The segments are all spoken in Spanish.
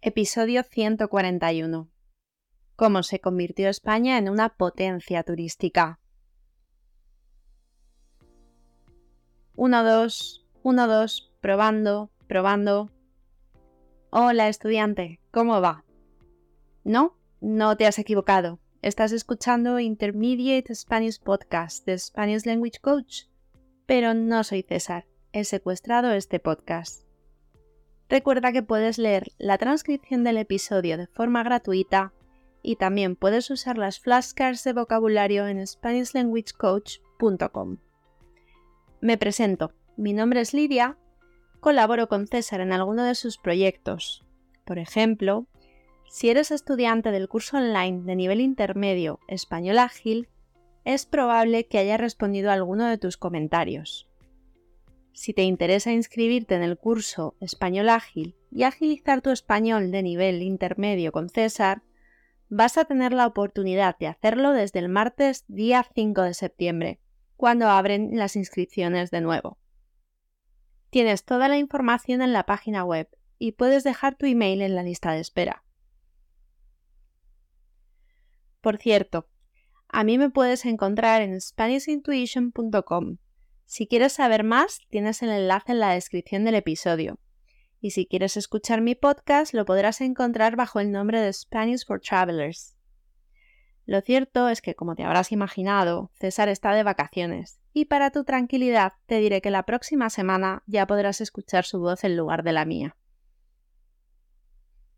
Episodio 141. Cómo se convirtió España en una potencia turística. 1, 2, 1, 2, probando, probando. Hola estudiante, ¿cómo va? No, no te has equivocado. Estás escuchando Intermediate Spanish Podcast de Spanish Language Coach. Pero no soy César, he secuestrado este podcast. Recuerda que puedes leer la transcripción del episodio de forma gratuita y también puedes usar las flashcards de vocabulario en SpanishLanguageCoach.com. Me presento, mi nombre es Lidia, colaboro con César en alguno de sus proyectos. Por ejemplo, si eres estudiante del curso online de nivel intermedio Español Ágil, es probable que haya respondido a alguno de tus comentarios. Si te interesa inscribirte en el curso Español Ágil y agilizar tu español de nivel intermedio con César, vas a tener la oportunidad de hacerlo desde el martes día 5 de septiembre, cuando abren las inscripciones de nuevo. Tienes toda la información en la página web y puedes dejar tu email en la lista de espera. Por cierto, a mí me puedes encontrar en SpanishIntuition.com si quieres saber más, tienes el enlace en la descripción del episodio. Y si quieres escuchar mi podcast, lo podrás encontrar bajo el nombre de Spanish for Travelers. Lo cierto es que, como te habrás imaginado, César está de vacaciones, y para tu tranquilidad te diré que la próxima semana ya podrás escuchar su voz en lugar de la mía.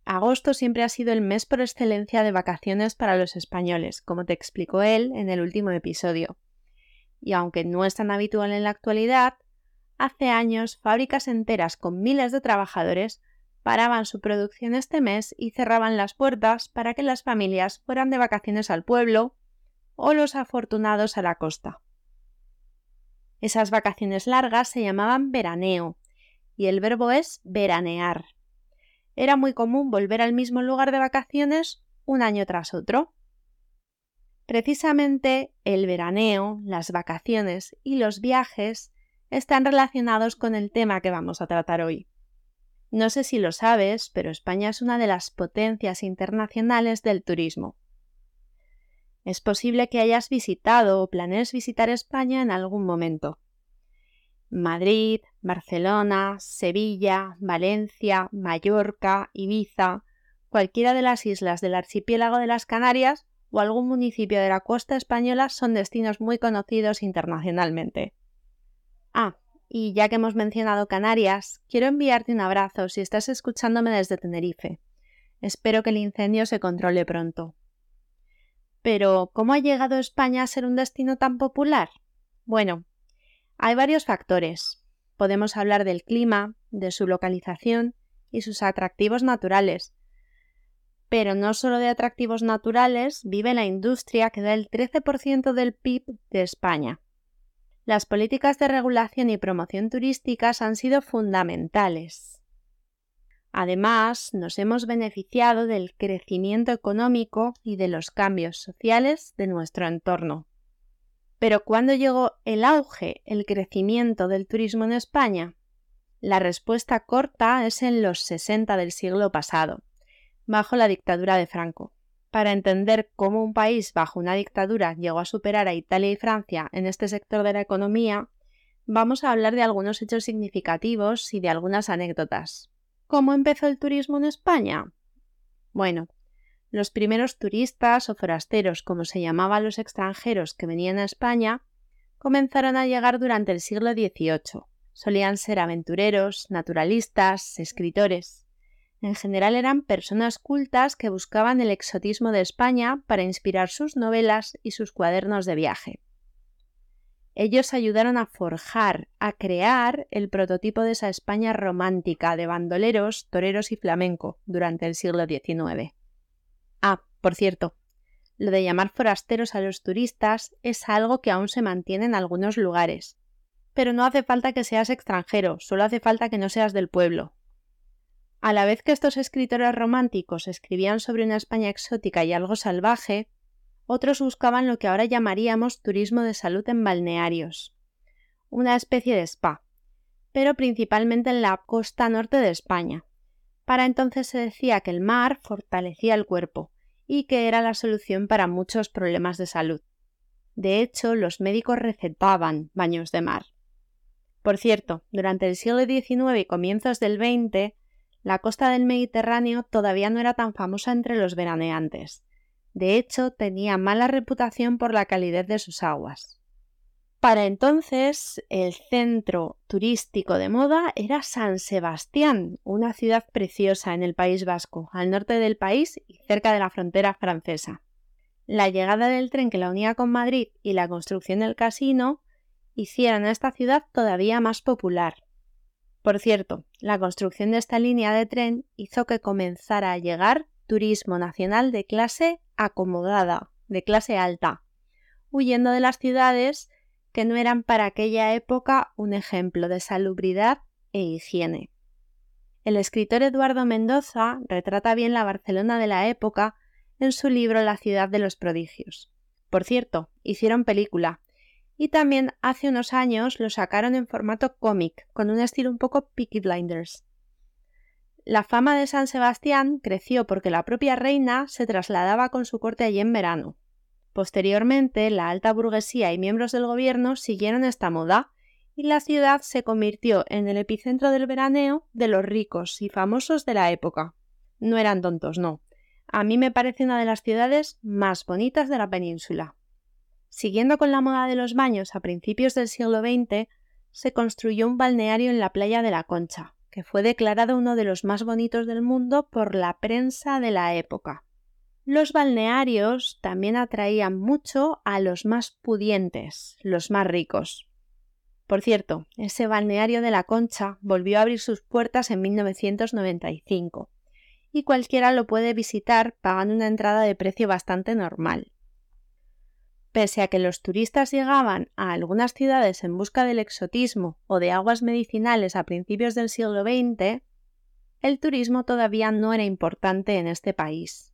Agosto siempre ha sido el mes por excelencia de vacaciones para los españoles, como te explicó él en el último episodio y aunque no es tan habitual en la actualidad, hace años fábricas enteras con miles de trabajadores paraban su producción este mes y cerraban las puertas para que las familias fueran de vacaciones al pueblo o los afortunados a la costa. Esas vacaciones largas se llamaban veraneo y el verbo es veranear. Era muy común volver al mismo lugar de vacaciones un año tras otro. Precisamente el veraneo, las vacaciones y los viajes están relacionados con el tema que vamos a tratar hoy. No sé si lo sabes, pero España es una de las potencias internacionales del turismo. Es posible que hayas visitado o planees visitar España en algún momento. Madrid, Barcelona, Sevilla, Valencia, Mallorca, Ibiza, cualquiera de las islas del archipiélago de las Canarias o algún municipio de la costa española son destinos muy conocidos internacionalmente. Ah, y ya que hemos mencionado Canarias, quiero enviarte un abrazo si estás escuchándome desde Tenerife. Espero que el incendio se controle pronto. Pero, ¿cómo ha llegado España a ser un destino tan popular? Bueno, hay varios factores. Podemos hablar del clima, de su localización y sus atractivos naturales, pero no solo de atractivos naturales, vive la industria que da el 13% del PIB de España. Las políticas de regulación y promoción turísticas han sido fundamentales. Además, nos hemos beneficiado del crecimiento económico y de los cambios sociales de nuestro entorno. Pero ¿cuándo llegó el auge, el crecimiento del turismo en España? La respuesta corta es en los 60 del siglo pasado bajo la dictadura de Franco. Para entender cómo un país bajo una dictadura llegó a superar a Italia y Francia en este sector de la economía, vamos a hablar de algunos hechos significativos y de algunas anécdotas. ¿Cómo empezó el turismo en España? Bueno, los primeros turistas o forasteros, como se llamaban los extranjeros que venían a España, comenzaron a llegar durante el siglo XVIII. Solían ser aventureros, naturalistas, escritores. En general eran personas cultas que buscaban el exotismo de España para inspirar sus novelas y sus cuadernos de viaje. Ellos ayudaron a forjar, a crear el prototipo de esa España romántica de bandoleros, toreros y flamenco durante el siglo XIX. Ah, por cierto, lo de llamar forasteros a los turistas es algo que aún se mantiene en algunos lugares. Pero no hace falta que seas extranjero, solo hace falta que no seas del pueblo, a la vez que estos escritores románticos escribían sobre una España exótica y algo salvaje, otros buscaban lo que ahora llamaríamos turismo de salud en balnearios, una especie de spa, pero principalmente en la costa norte de España, Para entonces se decía que el mar fortalecía el cuerpo y que era la solución para muchos problemas de salud. De hecho, los médicos recetaban baños de mar. Por cierto, durante el siglo XIX y comienzos del XX, la costa del Mediterráneo todavía no era tan famosa entre los veraneantes. De hecho, tenía mala reputación por la calidez de sus aguas. Para entonces, el centro turístico de moda era San Sebastián, una ciudad preciosa en el País Vasco, al norte del país y cerca de la frontera francesa. La llegada del tren que la unía con Madrid y la construcción del casino hicieron a esta ciudad todavía más popular. Por cierto, la construcción de esta línea de tren hizo que comenzara a llegar turismo nacional de clase acomodada, de clase alta, huyendo de las ciudades que no eran para aquella época un ejemplo de salubridad e higiene. El escritor Eduardo Mendoza retrata bien la Barcelona de la época en su libro La ciudad de los prodigios. Por cierto, hicieron película, y también hace unos años lo sacaron en formato cómic, con un estilo un poco Peaky Blinders. La fama de San Sebastián creció porque la propia reina se trasladaba con su corte allí en verano. Posteriormente, la alta burguesía y miembros del gobierno siguieron esta moda y la ciudad se convirtió en el epicentro del veraneo de los ricos y famosos de la época. No eran tontos, no. A mí me parece una de las ciudades más bonitas de la península. Siguiendo con la moda de los baños a principios del siglo XX, se construyó un balneario en la playa de la Concha, que fue declarado uno de los más bonitos del mundo por la prensa de la época. Los balnearios también atraían mucho a los más pudientes, los más ricos. Por cierto, ese balneario de la Concha volvió a abrir sus puertas en 1995 y cualquiera lo puede visitar pagando una entrada de precio bastante normal. Pese a que los turistas llegaban a algunas ciudades en busca del exotismo o de aguas medicinales a principios del siglo XX, el turismo todavía no era importante en este país.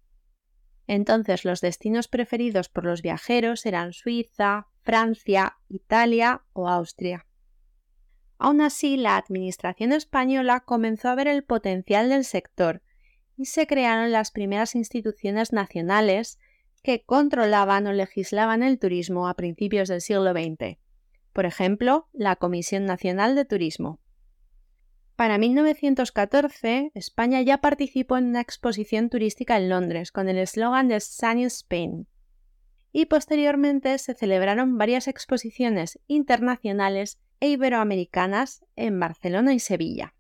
Entonces los destinos preferidos por los viajeros eran Suiza, Francia, Italia o Austria. Aún así, la Administración española comenzó a ver el potencial del sector y se crearon las primeras instituciones nacionales que controlaban o legislaban el turismo a principios del siglo XX. Por ejemplo, la Comisión Nacional de Turismo. Para 1914, España ya participó en una exposición turística en Londres con el eslogan de Sunny Spain. Y posteriormente se celebraron varias exposiciones internacionales e iberoamericanas en Barcelona y Sevilla.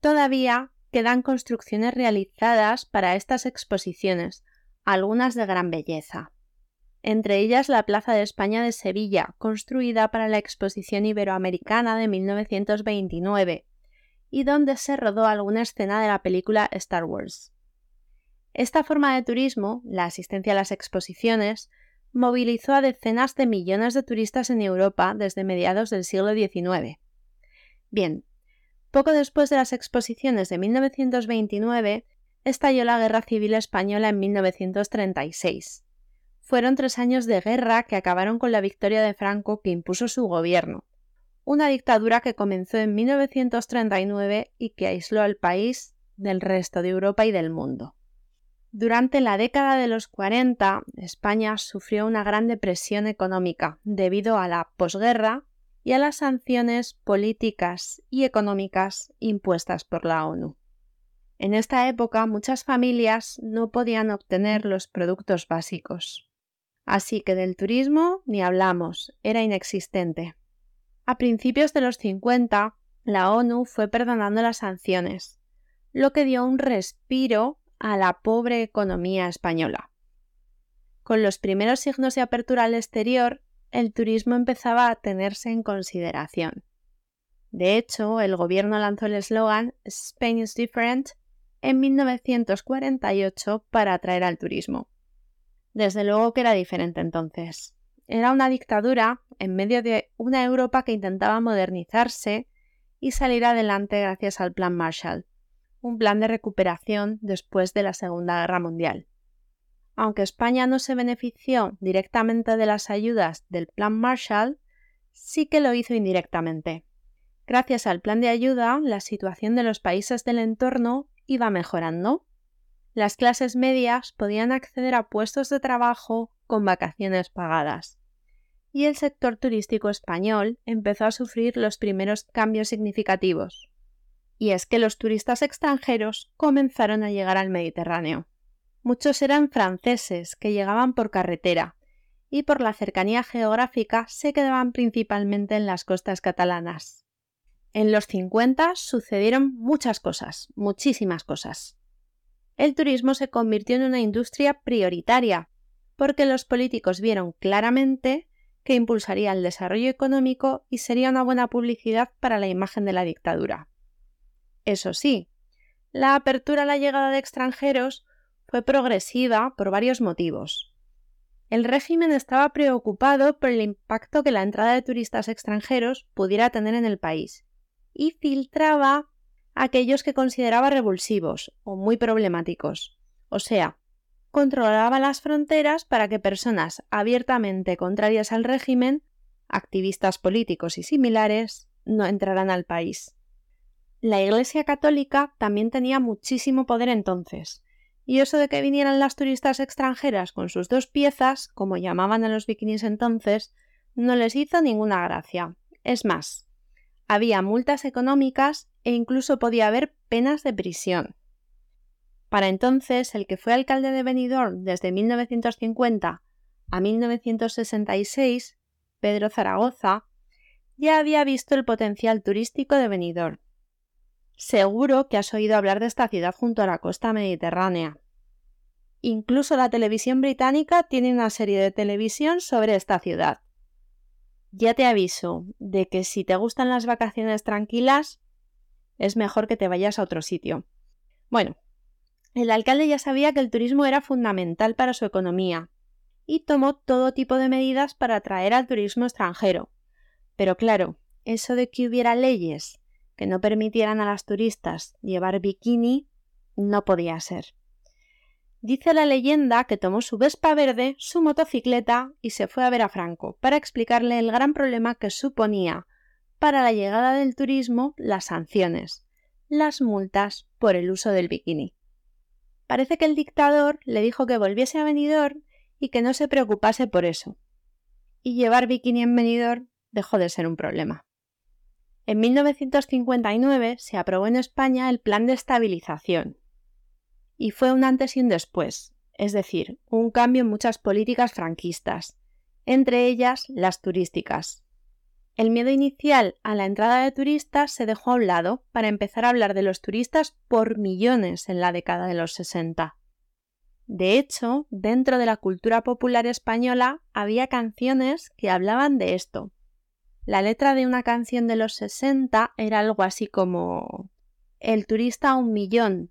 Todavía quedan construcciones realizadas para estas exposiciones, algunas de gran belleza. Entre ellas la Plaza de España de Sevilla, construida para la Exposición Iberoamericana de 1929, y donde se rodó alguna escena de la película Star Wars. Esta forma de turismo, la asistencia a las exposiciones, movilizó a decenas de millones de turistas en Europa desde mediados del siglo XIX. Bien, poco después de las exposiciones de 1929, estalló la Guerra Civil Española en 1936. Fueron tres años de guerra que acabaron con la victoria de Franco que impuso su gobierno, una dictadura que comenzó en 1939 y que aisló al país del resto de Europa y del mundo. Durante la década de los 40, España sufrió una gran depresión económica debido a la posguerra y a las sanciones políticas y económicas impuestas por la ONU. En esta época muchas familias no podían obtener los productos básicos. Así que del turismo ni hablamos, era inexistente. A principios de los 50, la ONU fue perdonando las sanciones, lo que dio un respiro a la pobre economía española. Con los primeros signos de apertura al exterior, el turismo empezaba a tenerse en consideración. De hecho, el gobierno lanzó el eslogan Spain is different en 1948 para atraer al turismo. Desde luego que era diferente entonces. Era una dictadura en medio de una Europa que intentaba modernizarse y salir adelante gracias al Plan Marshall, un plan de recuperación después de la Segunda Guerra Mundial. Aunque España no se benefició directamente de las ayudas del Plan Marshall, sí que lo hizo indirectamente. Gracias al plan de ayuda, la situación de los países del entorno iba mejorando. Las clases medias podían acceder a puestos de trabajo con vacaciones pagadas. Y el sector turístico español empezó a sufrir los primeros cambios significativos. Y es que los turistas extranjeros comenzaron a llegar al Mediterráneo. Muchos eran franceses que llegaban por carretera y por la cercanía geográfica se quedaban principalmente en las costas catalanas. En los 50 sucedieron muchas cosas, muchísimas cosas. El turismo se convirtió en una industria prioritaria porque los políticos vieron claramente que impulsaría el desarrollo económico y sería una buena publicidad para la imagen de la dictadura. Eso sí, la apertura a la llegada de extranjeros fue progresiva por varios motivos. El régimen estaba preocupado por el impacto que la entrada de turistas extranjeros pudiera tener en el país y filtraba aquellos que consideraba revulsivos o muy problemáticos. O sea, controlaba las fronteras para que personas abiertamente contrarias al régimen, activistas políticos y similares, no entraran al país. La Iglesia Católica también tenía muchísimo poder entonces, y eso de que vinieran las turistas extranjeras con sus dos piezas, como llamaban a los bikinis entonces, no les hizo ninguna gracia. Es más, había multas económicas e incluso podía haber penas de prisión. Para entonces, el que fue alcalde de Benidorm desde 1950 a 1966, Pedro Zaragoza, ya había visto el potencial turístico de Benidorm Seguro que has oído hablar de esta ciudad junto a la costa mediterránea. Incluso la televisión británica tiene una serie de televisión sobre esta ciudad. Ya te aviso de que si te gustan las vacaciones tranquilas, es mejor que te vayas a otro sitio. Bueno, el alcalde ya sabía que el turismo era fundamental para su economía y tomó todo tipo de medidas para atraer al turismo extranjero. Pero claro, eso de que hubiera leyes que no permitieran a las turistas llevar bikini no podía ser. Dice la leyenda que tomó su Vespa verde, su motocicleta y se fue a ver a Franco para explicarle el gran problema que suponía para la llegada del turismo las sanciones, las multas por el uso del bikini. Parece que el dictador le dijo que volviese a Benidorm y que no se preocupase por eso. Y llevar bikini en Benidorm dejó de ser un problema. En 1959 se aprobó en España el Plan de Estabilización y fue un antes y un después, es decir, un cambio en muchas políticas franquistas, entre ellas las turísticas. El miedo inicial a la entrada de turistas se dejó a un lado para empezar a hablar de los turistas por millones en la década de los 60. De hecho, dentro de la cultura popular española había canciones que hablaban de esto, la letra de una canción de los 60 era algo así como El turista un millón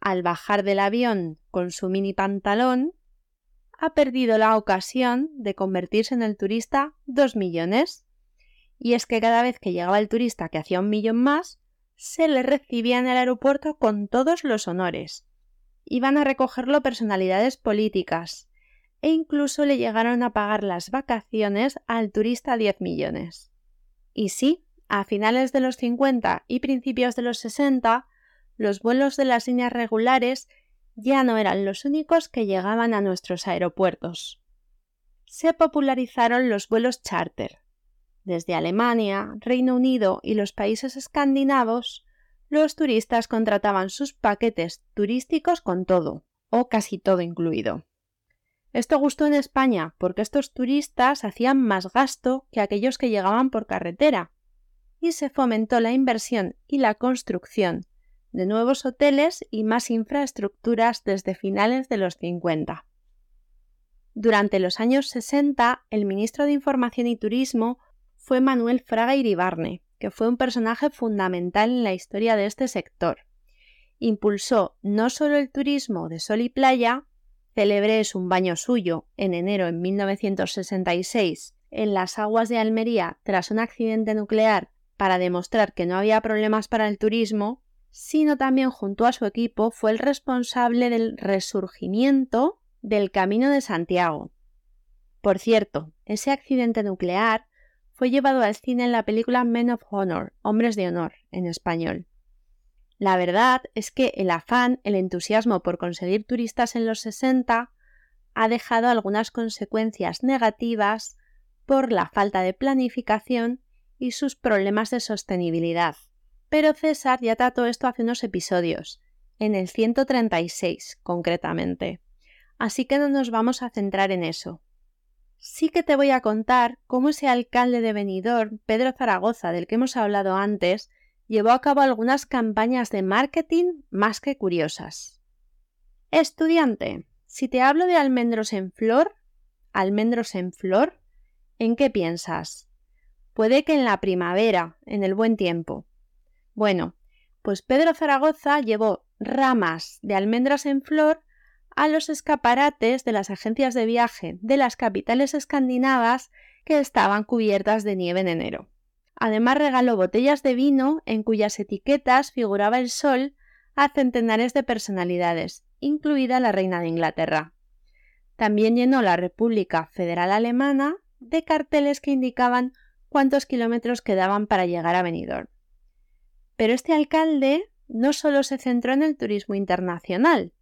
al bajar del avión con su mini pantalón ha perdido la ocasión de convertirse en el turista dos millones. Y es que cada vez que llegaba el turista que hacía un millón más, se le recibía en el aeropuerto con todos los honores. Iban a recogerlo personalidades políticas, e incluso le llegaron a pagar las vacaciones al turista 10 millones. Y sí, a finales de los 50 y principios de los 60, los vuelos de las líneas regulares ya no eran los únicos que llegaban a nuestros aeropuertos. Se popularizaron los vuelos charter. Desde Alemania, Reino Unido y los países escandinavos, los turistas contrataban sus paquetes turísticos con todo, o casi todo incluido. Esto gustó en España porque estos turistas hacían más gasto que aquellos que llegaban por carretera y se fomentó la inversión y la construcción de nuevos hoteles y más infraestructuras desde finales de los 50. Durante los años 60, el ministro de Información y Turismo fue Manuel Fraga Iribarne, que fue un personaje fundamental en la historia de este sector. Impulsó no solo el turismo de sol y playa, Célebre es un baño suyo en enero en 1966 en las aguas de Almería tras un accidente nuclear para demostrar que no había problemas para el turismo, sino también junto a su equipo fue el responsable del resurgimiento del Camino de Santiago. Por cierto, ese accidente nuclear fue llevado al cine en la película Men of Honor, Hombres de Honor, en español. La verdad es que el afán, el entusiasmo por conseguir turistas en los 60 ha dejado algunas consecuencias negativas por la falta de planificación y sus problemas de sostenibilidad. Pero César ya trató esto hace unos episodios, en el 136 concretamente. Así que no nos vamos a centrar en eso. Sí que te voy a contar cómo ese alcalde de Benidorm, Pedro Zaragoza, del que hemos hablado antes, llevó a cabo algunas campañas de marketing más que curiosas. Estudiante, si te hablo de almendros en flor, almendros en flor, ¿en qué piensas? Puede que en la primavera, en el buen tiempo. Bueno, pues Pedro Zaragoza llevó ramas de almendras en flor a los escaparates de las agencias de viaje de las capitales escandinavas que estaban cubiertas de nieve en enero. Además regaló botellas de vino en cuyas etiquetas figuraba el sol a centenares de personalidades, incluida la reina de Inglaterra. También llenó la República Federal Alemana de carteles que indicaban cuántos kilómetros quedaban para llegar a Benidorm. Pero este alcalde no solo se centró en el turismo internacional.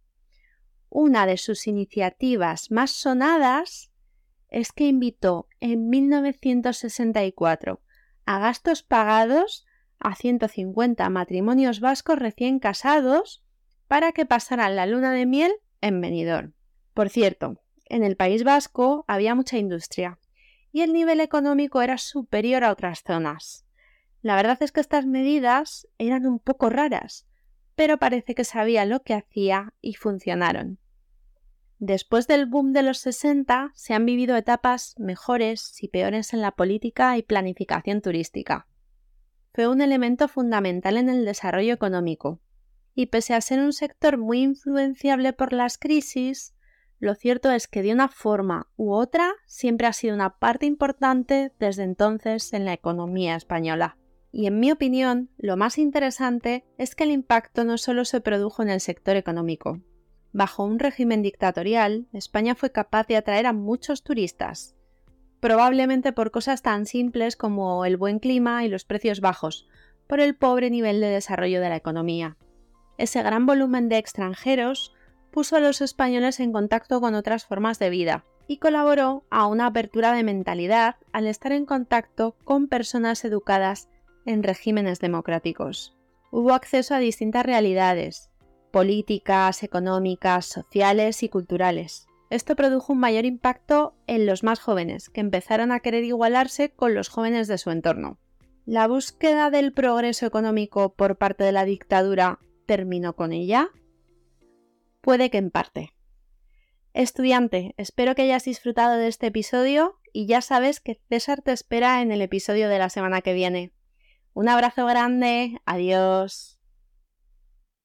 Una de sus iniciativas más sonadas es que invitó en 1964 a gastos pagados a 150 matrimonios vascos recién casados para que pasaran la luna de miel en Benidorm. Por cierto, en el País Vasco había mucha industria y el nivel económico era superior a otras zonas. La verdad es que estas medidas eran un poco raras, pero parece que sabía lo que hacía y funcionaron. Después del boom de los 60 se han vivido etapas mejores y peores en la política y planificación turística. Fue un elemento fundamental en el desarrollo económico, y pese a ser un sector muy influenciable por las crisis, lo cierto es que de una forma u otra siempre ha sido una parte importante desde entonces en la economía española. Y en mi opinión, lo más interesante es que el impacto no solo se produjo en el sector económico, Bajo un régimen dictatorial, España fue capaz de atraer a muchos turistas, probablemente por cosas tan simples como el buen clima y los precios bajos, por el pobre nivel de desarrollo de la economía. Ese gran volumen de extranjeros puso a los españoles en contacto con otras formas de vida y colaboró a una apertura de mentalidad al estar en contacto con personas educadas en regímenes democráticos. Hubo acceso a distintas realidades, políticas, económicas, sociales y culturales. Esto produjo un mayor impacto en los más jóvenes, que empezaron a querer igualarse con los jóvenes de su entorno. ¿La búsqueda del progreso económico por parte de la dictadura terminó con ella? Puede que en parte. Estudiante, espero que hayas disfrutado de este episodio y ya sabes que César te espera en el episodio de la semana que viene. Un abrazo grande, adiós.